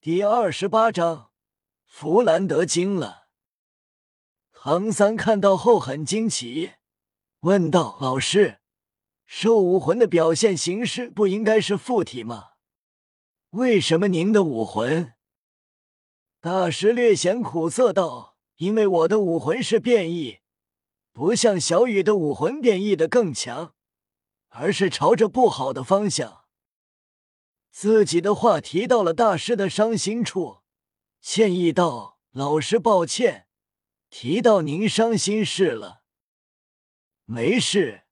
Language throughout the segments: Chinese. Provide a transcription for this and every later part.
第二十八章，弗兰德惊了。唐三看到后很惊奇，问道：“老师，兽武魂的表现形式不应该是附体吗？为什么您的武魂？”大师略显苦涩道：“因为我的武魂是变异，不像小雨的武魂变异的更强，而是朝着不好的方向。”自己的话提到了大师的伤心处，歉意道：“老师，抱歉，提到您伤心事了。没事，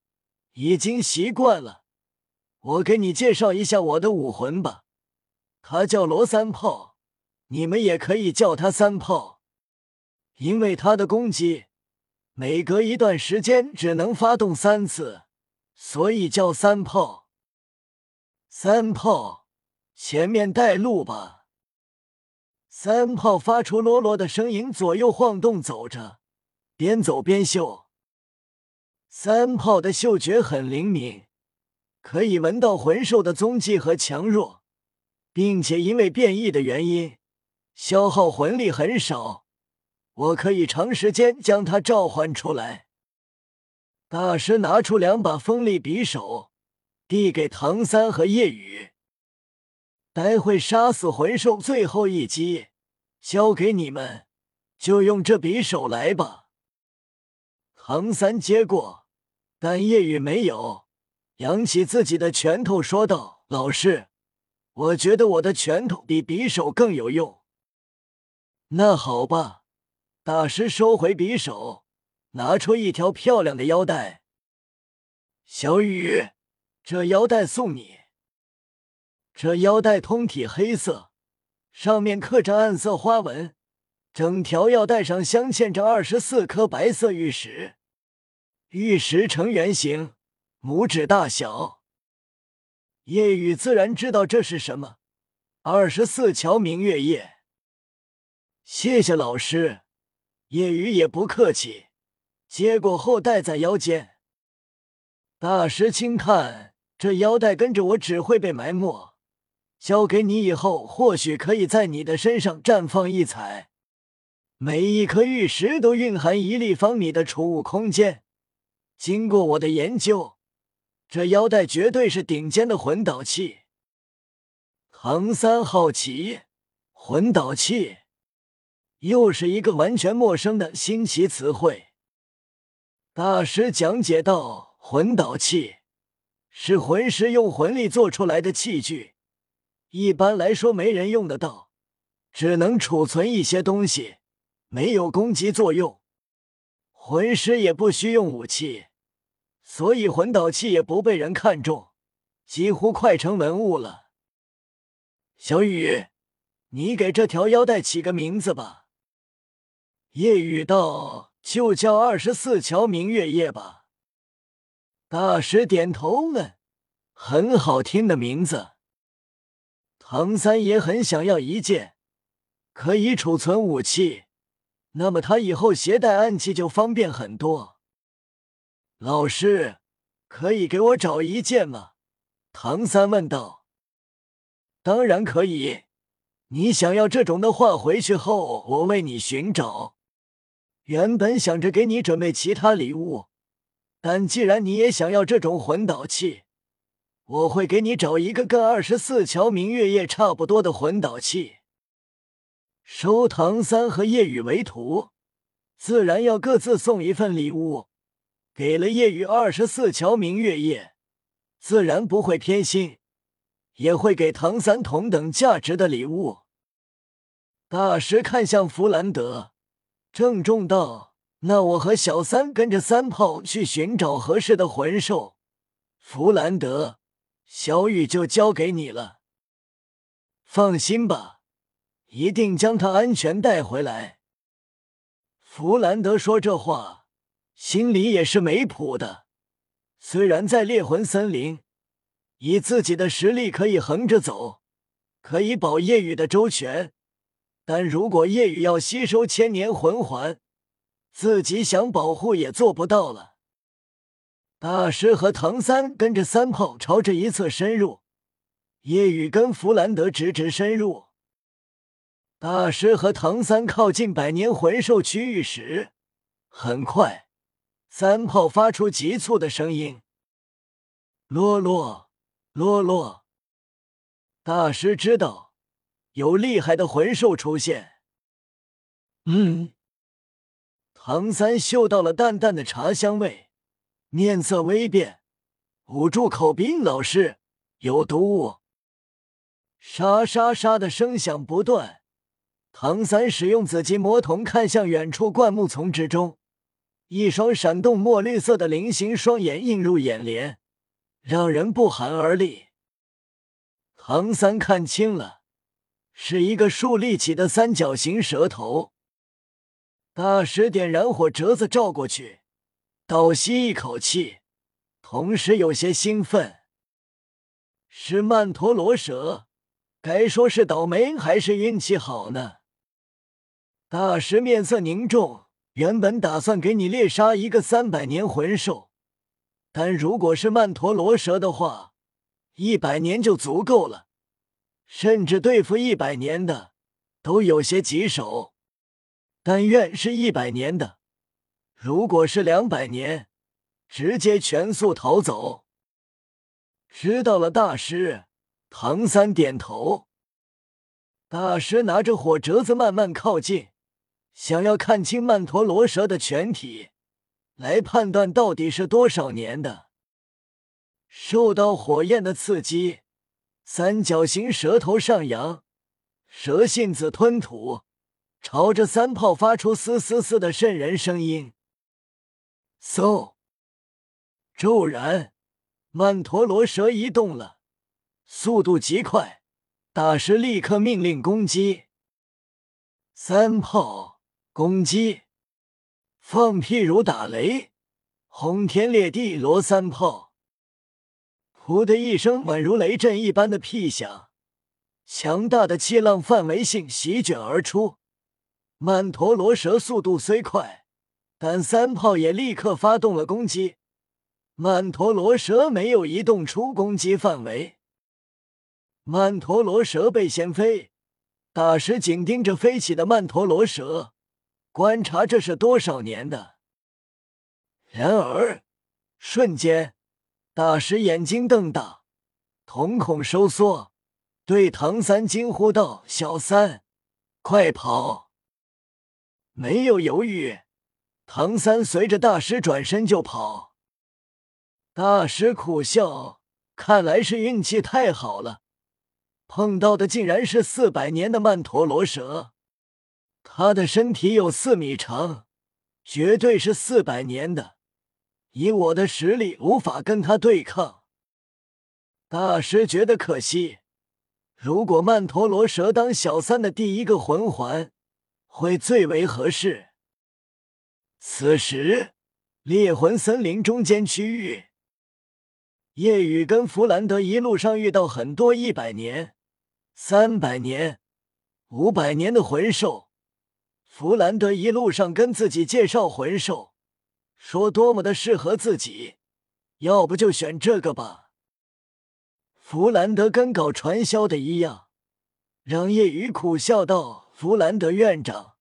已经习惯了。我给你介绍一下我的武魂吧，他叫罗三炮，你们也可以叫他三炮，因为他的攻击每隔一段时间只能发动三次，所以叫三炮。三炮。”前面带路吧。三炮发出啰啰的声音，左右晃动走着，边走边嗅。三炮的嗅觉很灵敏，可以闻到魂兽的踪迹和强弱，并且因为变异的原因，消耗魂力很少。我可以长时间将它召唤出来。大师拿出两把锋利匕首，递给唐三和叶雨。待会杀死魂兽最后一击，交给你们，就用这匕首来吧。唐三接过，但夜雨没有，扬起自己的拳头说道：“老师，我觉得我的拳头比匕首更有用。”那好吧，大师收回匕首，拿出一条漂亮的腰带。小雨，这腰带送你。这腰带通体黑色，上面刻着暗色花纹，整条腰带上镶嵌着二十四颗白色玉石，玉石呈圆形，拇指大小。叶雨自然知道这是什么，二十四桥明月夜。谢谢老师，叶雨也不客气，接过后戴在腰间。大师轻叹：这腰带跟着我只会被埋没。交给你以后，或许可以在你的身上绽放异彩。每一颗玉石都蕴含一立方米的储物空间。经过我的研究，这腰带绝对是顶尖的魂导器。唐三好奇，魂导器又是一个完全陌生的新奇词汇。大师讲解道：“魂导器是魂师用魂力做出来的器具。”一般来说，没人用得到，只能储存一些东西，没有攻击作用。魂师也不需用武器，所以魂导器也不被人看重，几乎快成文物了。小雨，你给这条腰带起个名字吧。夜雨道：“就叫二十四桥明月夜吧。”大师点头问：“很好听的名字。”唐三也很想要一件可以储存武器，那么他以后携带暗器就方便很多。老师，可以给我找一件吗？唐三问道。当然可以，你想要这种的话，回去后我为你寻找。原本想着给你准备其他礼物，但既然你也想要这种魂导器。我会给你找一个跟二十四桥明月夜差不多的魂导器。收唐三和夜雨为徒，自然要各自送一份礼物。给了夜雨二十四桥明月夜，自然不会偏心，也会给唐三同等价值的礼物。大师看向弗兰德，郑重道：“那我和小三跟着三炮去寻找合适的魂兽。”弗兰德。小雨就交给你了，放心吧，一定将他安全带回来。弗兰德说这话，心里也是没谱的。虽然在猎魂森林，以自己的实力可以横着走，可以保夜雨的周全，但如果夜雨要吸收千年魂环，自己想保护也做不到了。大师和唐三跟着三炮朝着一侧深入，夜雨跟弗兰德直直深入。大师和唐三靠近百年魂兽区域时，很快，三炮发出急促的声音：“洛洛洛洛！”大师知道有厉害的魂兽出现。嗯，唐三嗅到了淡淡的茶香味，面色微变，捂住口鼻：“老师，有毒物！”沙沙沙的声响不断。唐三使用紫极魔瞳看向远处灌木丛之中，一双闪动墨绿色的菱形双眼映入眼帘，让人不寒而栗。唐三看清了，是一个竖立起的三角形蛇头。大师点燃火折子照过去，倒吸一口气，同时有些兴奋。是曼陀罗蛇，该说是倒霉还是运气好呢？大师面色凝重，原本打算给你猎杀一个三百年魂兽，但如果是曼陀罗蛇的话，一百年就足够了，甚至对付一百年的都有些棘手。但愿是一百年的，如果是两百年，直接全速逃走。知道了，大师。唐三点头。大师拿着火折子慢慢靠近。想要看清曼陀罗蛇的全体，来判断到底是多少年的。受到火焰的刺激，三角形蛇头上扬，蛇信子吞吐，朝着三炮发出嘶嘶嘶的渗人声音。嗖！骤然，曼陀罗蛇移动了，速度极快。大师立刻命令攻击三炮。攻击！放屁如打雷，轰天裂地罗三炮，噗的一声，宛如雷震一般的屁响，强大的气浪范围性席卷而出。曼陀罗蛇速度虽快，但三炮也立刻发动了攻击。曼陀罗蛇没有移动出攻击范围，曼陀罗蛇被掀飞。大师紧盯着飞起的曼陀罗蛇。观察这是多少年的？然而，瞬间，大师眼睛瞪大，瞳孔收缩，对唐三惊呼道：“小三，快跑！”没有犹豫，唐三随着大师转身就跑。大师苦笑，看来是运气太好了，碰到的竟然是四百年的曼陀罗蛇。他的身体有四米长，绝对是四百年的。以我的实力，无法跟他对抗。大师觉得可惜，如果曼陀罗蛇当小三的第一个魂环，会最为合适。此时，猎魂森林中间区域，夜雨跟弗兰德一路上遇到很多一百年、三百年、五百年的魂兽。弗兰德一路上跟自己介绍魂兽，说多么的适合自己，要不就选这个吧。弗兰德跟搞传销的一样，让夜雨苦笑道：“弗兰德院长，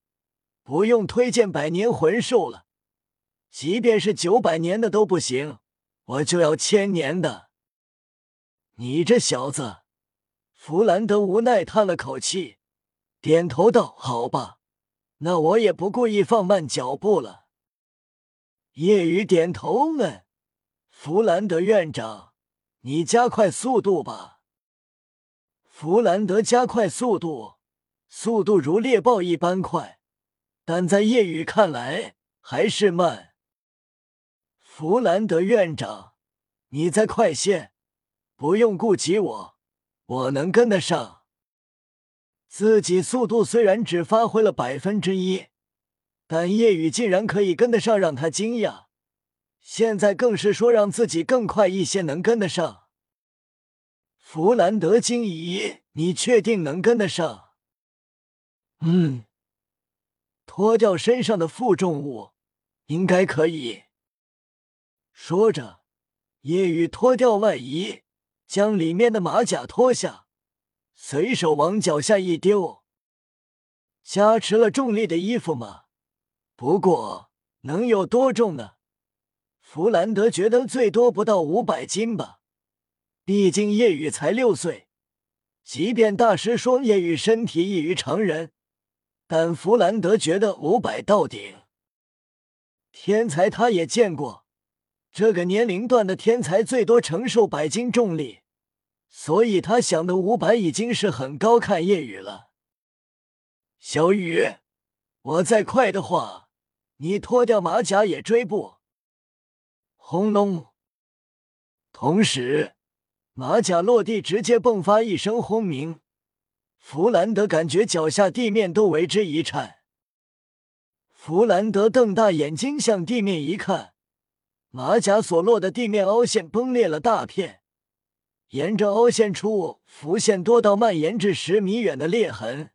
不用推荐百年魂兽了，即便是九百年的都不行，我就要千年的。”你这小子，弗兰德无奈叹了口气，点头道：“好吧。”那我也不故意放慢脚步了。叶雨点头问：“弗兰德院长，你加快速度吧。”弗兰德加快速度，速度如猎豹一般快，但在叶雨看来还是慢。弗兰德院长，你再快些，不用顾及我，我能跟得上。自己速度虽然只发挥了百分之一，但叶雨竟然可以跟得上，让他惊讶。现在更是说让自己更快一些，能跟得上。弗兰德惊疑：“你确定能跟得上？”“嗯，脱掉身上的负重物，应该可以。”说着，夜雨脱掉外衣，将里面的马甲脱下。随手往脚下一丢，加持了重力的衣服吗？不过能有多重呢？弗兰德觉得最多不到五百斤吧。毕竟夜雨才六岁，即便大师说夜雨身体异于常人，但弗兰德觉得五百到顶。天才他也见过，这个年龄段的天才最多承受百斤重力，所以他想的五百已经是很高看叶雨了。小雨，我再快的话，你脱掉马甲也追不。轰隆！同时，马甲落地，直接迸发一声轰鸣。弗兰德感觉脚下地面都为之一颤。弗兰德瞪大眼睛向地面一看，马甲所落的地面凹陷崩裂了大片，沿着凹陷处浮现多道蔓延至十米远的裂痕。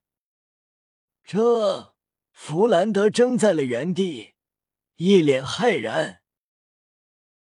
这，弗兰德怔在了原地，一脸骇然。